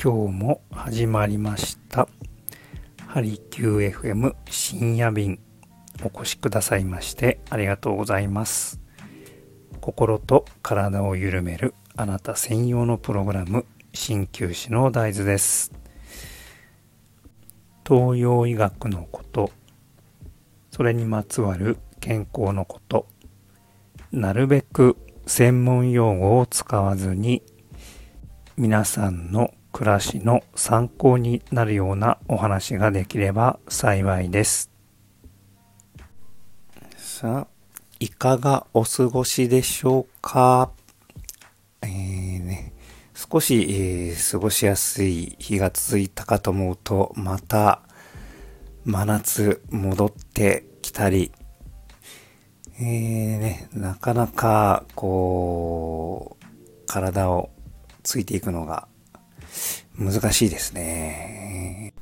今日も始まりました。ハリキュー FM 深夜便お越しくださいましてありがとうございます。心と体を緩めるあなた専用のプログラム鍼灸師の大豆です。東洋医学のことそれにまつわる健康のことなるべく専門用語を使わずに皆さんの暮らしの参考になるようなお話ができれば幸いです。さあ、いかがお過ごしでしょうか？えーね、少し、えー、過ごしやすい日が続いたかと思うと、また真夏戻ってきたり、えーね、なかなか、こう、体をついていくのが難しいですね。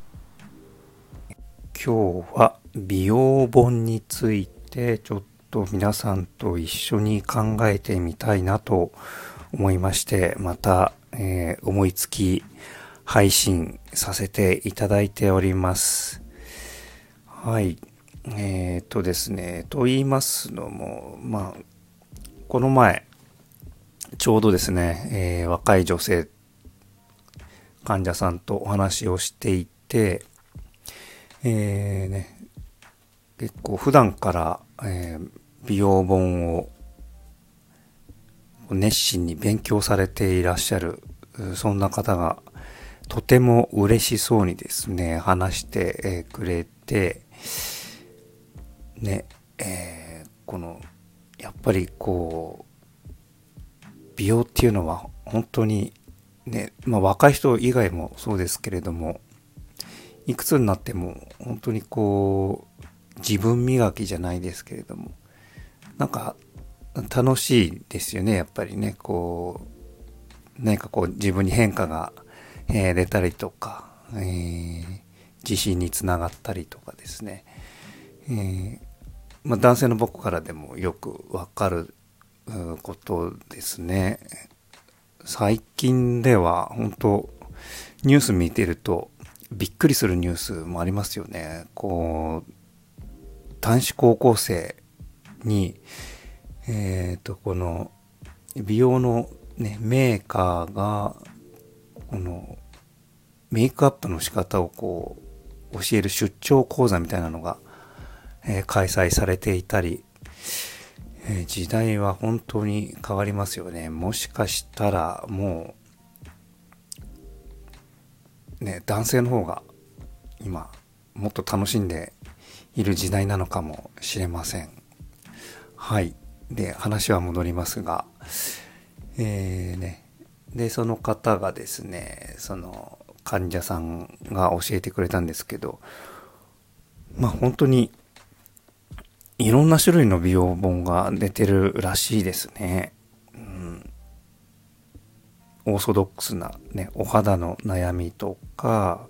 今日は美容本についてちょっと皆さんと一緒に考えてみたいなと思いまして、また、えー、思いつき配信させていただいております。はい。えっ、ー、とですね、と言いますのも、まあ、この前、ちょうどですね、えー、若い女性、患者さんとお話をしていて、えー、ね、結構普段から、えー、美容本を熱心に勉強されていらっしゃる、そんな方がとても嬉しそうにですね、話してくれて、ね、えー、この、やっぱりこう、美容っていうのは本当にね、まあ若い人以外もそうですけれども、いくつになっても本当にこう、自分磨きじゃないですけれども、なんか楽しいですよね、やっぱりね、こう、何かこう自分に変化が、えー、出たりとか、えー、自信につながったりとかですね、えー、まあ、男性の僕からでもよくわかることですね。最近では本当ニュース見てるとびっくりするニュースもありますよね。こう、男子高校生に、えっ、ー、と、この美容のね、メーカーが、このメイクアップの仕方をこう、教える出張講座みたいなのがえ開催されていたり、え時代は本当に変わりますよね。もしかしたらもう、ね、男性の方が今もっと楽しんでいる時代なのかもしれません。はい。で、話は戻りますが、えー、ね、で、その方がですね、その患者さんが教えてくれたんですけど、まあ本当にいろんな種類の美容本が出てるらしいですね。うん、オーソドックスなね、お肌の悩みとか、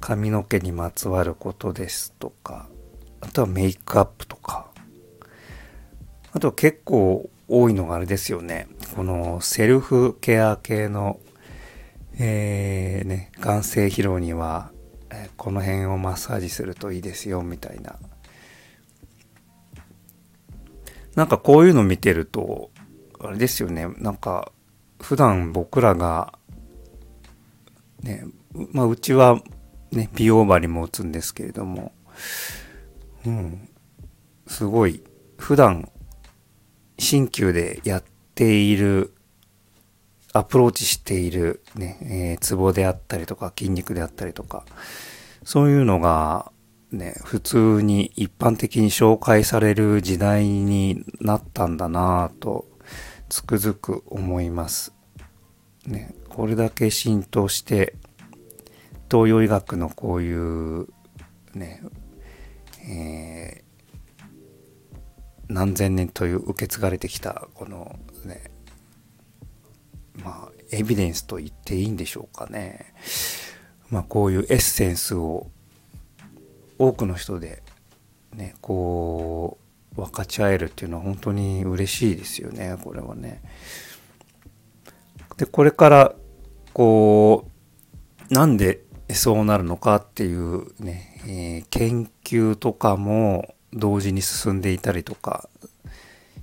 髪の毛にまつわることですとか、あとはメイクアップとか、あと結構多いのがあれですよね。このセルフケア系の、えー、ね、眼性疲労には、この辺をマッサージするといいですよ、みたいななんかこういうの見てると、あれですよね、なんか、普段僕らが、ね、まあうちはね、美容針も打つんですけれども、うん、すごい、普段、鍼灸でやっている、アプローチしているね、えー、ツボであったりとか筋肉であったりとか、そういうのが、ね、普通に一般的に紹介される時代になったんだなぁとつくづく思います。ね、これだけ浸透して東洋医学のこういうね、えー、何千年という受け継がれてきたこのねまあエビデンスと言っていいんでしょうかねまあこういうエッセンスを多くの人でねこう分かち合えるっていうのは本当に嬉しいですよねこれはね。でこれからこうなんでそうなるのかっていうね、えー、研究とかも同時に進んでいたりとか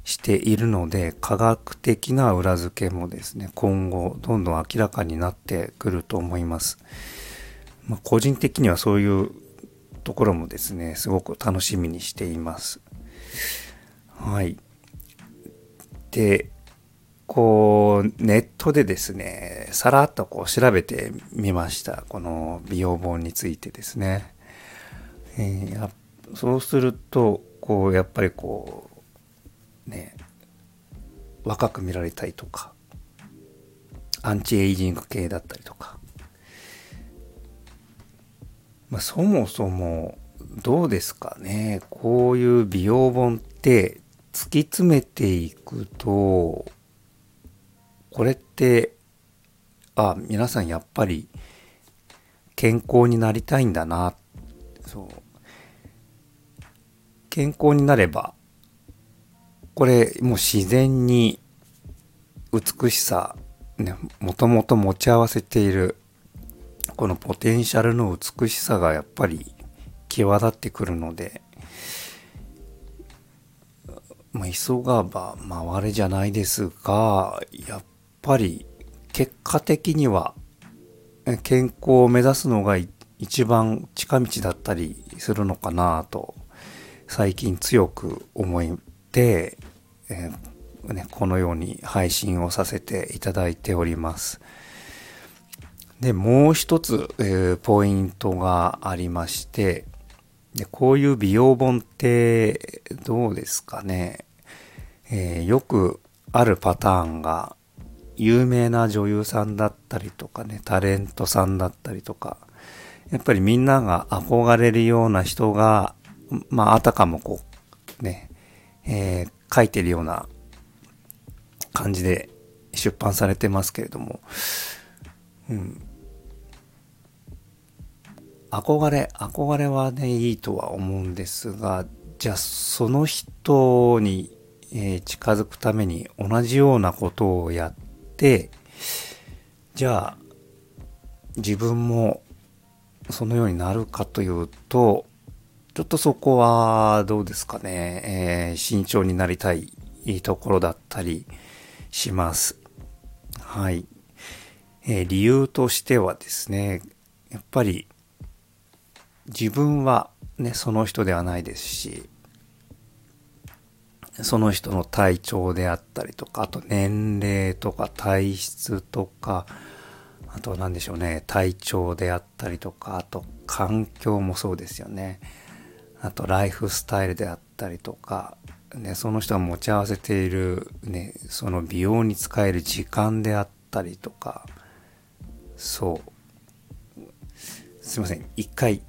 しているので、科学的な裏付けもですね、今後どんどん明らかになってくると思います。ま、個人的にはそういうところもですね、すごく楽しみにしています。はい。で、こう、ネットでですね、さらっとこう調べてみました。この美容本についてですね。えー、そうすると、こう、やっぱりこう、ね、若く見られたいとか、アンチエイジング系だったりとか、まあ、そもそもどうですかね。こういう美容本って突き詰めていくとこれってあ皆さんやっぱり健康になりたいんだな。そう。健康になればこれもう自然に美しさねもともと持ち合わせているこのポテンシャルの美しさがやっぱり際立ってくるので、まあ、急がば回れじゃないですが、やっぱり結果的には健康を目指すのが一番近道だったりするのかなと最近強く思って、えーね、このように配信をさせていただいております。で、もう一つ、えー、ポイントがありまして、でこういう美容本ってどうですかね、えー、よくあるパターンが有名な女優さんだったりとかね、タレントさんだったりとか、やっぱりみんなが憧れるような人が、まあ、あたかもこう、ね、えー、書いてるような感じで出版されてますけれども、うん、憧れ、憧れはね、いいとは思うんですが、じゃあその人に、えー、近づくために同じようなことをやって、じゃあ自分もそのようになるかというと、ちょっとそこはどうですかね、えー、慎重になりたいところだったりします。はい。えー、理由としてはですね、やっぱり自分はね、その人ではないですし、その人の体調であったりとか、あと年齢とか体質とか、あと何でしょうね、体調であったりとか、あと環境もそうですよね。あとライフスタイルであったりとか、ね、その人が持ち合わせている、ね、その美容に使える時間であったりとか、そう。すいません。一回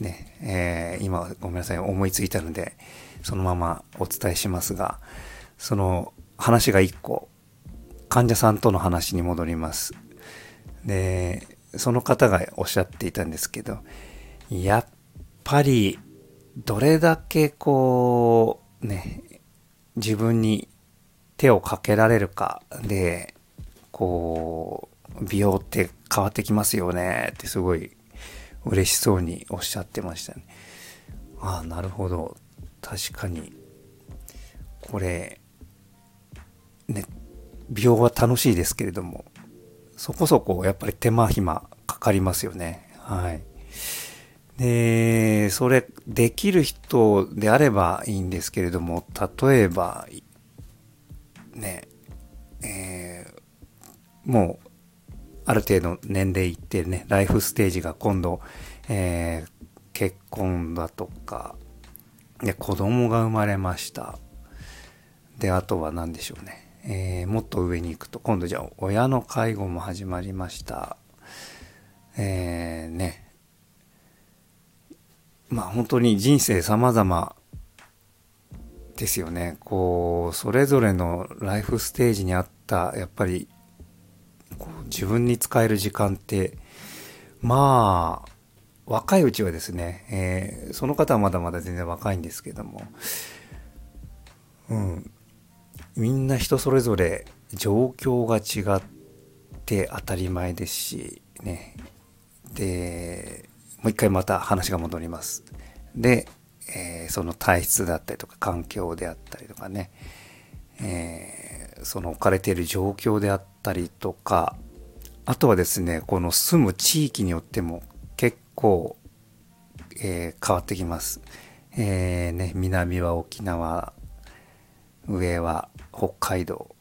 ね、えー、今ごめんなさい、思いついたので、そのままお伝えしますが、その話が一個、患者さんとの話に戻ります。で、その方がおっしゃっていたんですけど、やっぱり、どれだけこう、ね、自分に手をかけられるかで、こう、美容って変わってきますよねってすごい嬉しそうにおっしゃってましたね。ああ、なるほど。確かに。これ、ね、美容は楽しいですけれども、そこそこやっぱり手間暇かかりますよね。はい。で、それできる人であればいいんですけれども、例えば、ね、えー、もうある程度年齢いってね、ライフステージが今度、えー、結婚だとか、で、子供が生まれました。で、あとは何でしょうね。えー、もっと上に行くと、今度じゃあ親の介護も始まりました。えー、ね。まあ本当に人生様々ですよね。こう、それぞれのライフステージにあった、やっぱりこう自分に使える時間って、まあ、若いうちはですね、えー、その方はまだまだ全然若いんですけども、うん、みんな人それぞれ状況が違って当たり前ですし、ね、で、もう一回また話が戻ります。で、えー、その体質だったりとか環境であったりとかね、えー、その置かれている状況であったりとか、あとはですね、この住む地域によっても結構、えー、変わってきます。えー、ね、南は沖縄、上は北海道。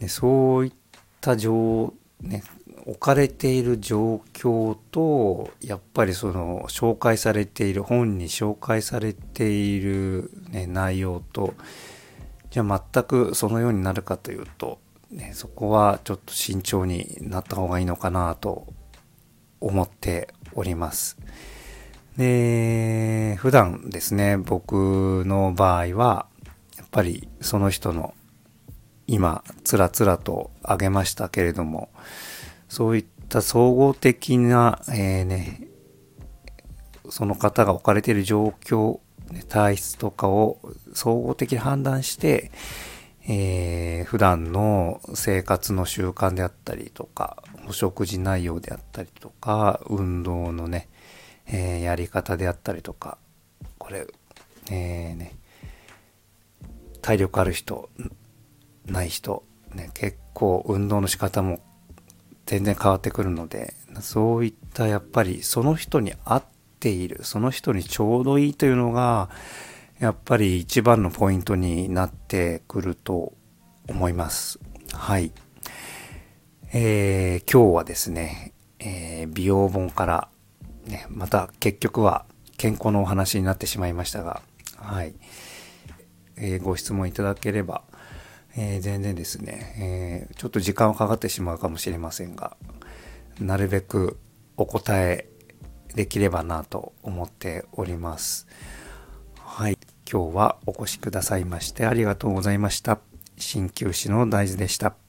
でそういった状、ね、置かれている状況とやっぱりその紹介されている本に紹介されている、ね、内容とじゃあ全くそのようになるかというと、ね、そこはちょっと慎重になった方がいいのかなと思っております。で、普段ですね、僕の場合は、やっぱりその人の今、つらつらと挙げましたけれども、そういった総合的な、えー、ね、その方が置かれている状況、体質とかを総合的に判断して、えー、普段の生活の習慣であったりとか、お食事内容であったりとか、運動のね、えー、やり方であったりとか、これ、えー、ね、体力ある人、ない人、ね、結構運動の仕方も全然変わってくるので、そういったやっぱりその人に合ったている、その人にちょうどいいというのが、やっぱり一番のポイントになってくると思います。はい。えー、今日はですね、えー、美容本から、ね、また結局は健康のお話になってしまいましたが、はい。えー、ご質問いただければえー、全然ですね、えー、ちょっと時間はかかってしまうかもしれませんが、なるべくお答えできればなと思っております。はい。今日はお越しくださいましてありがとうございました。鍼灸師の大豆でした。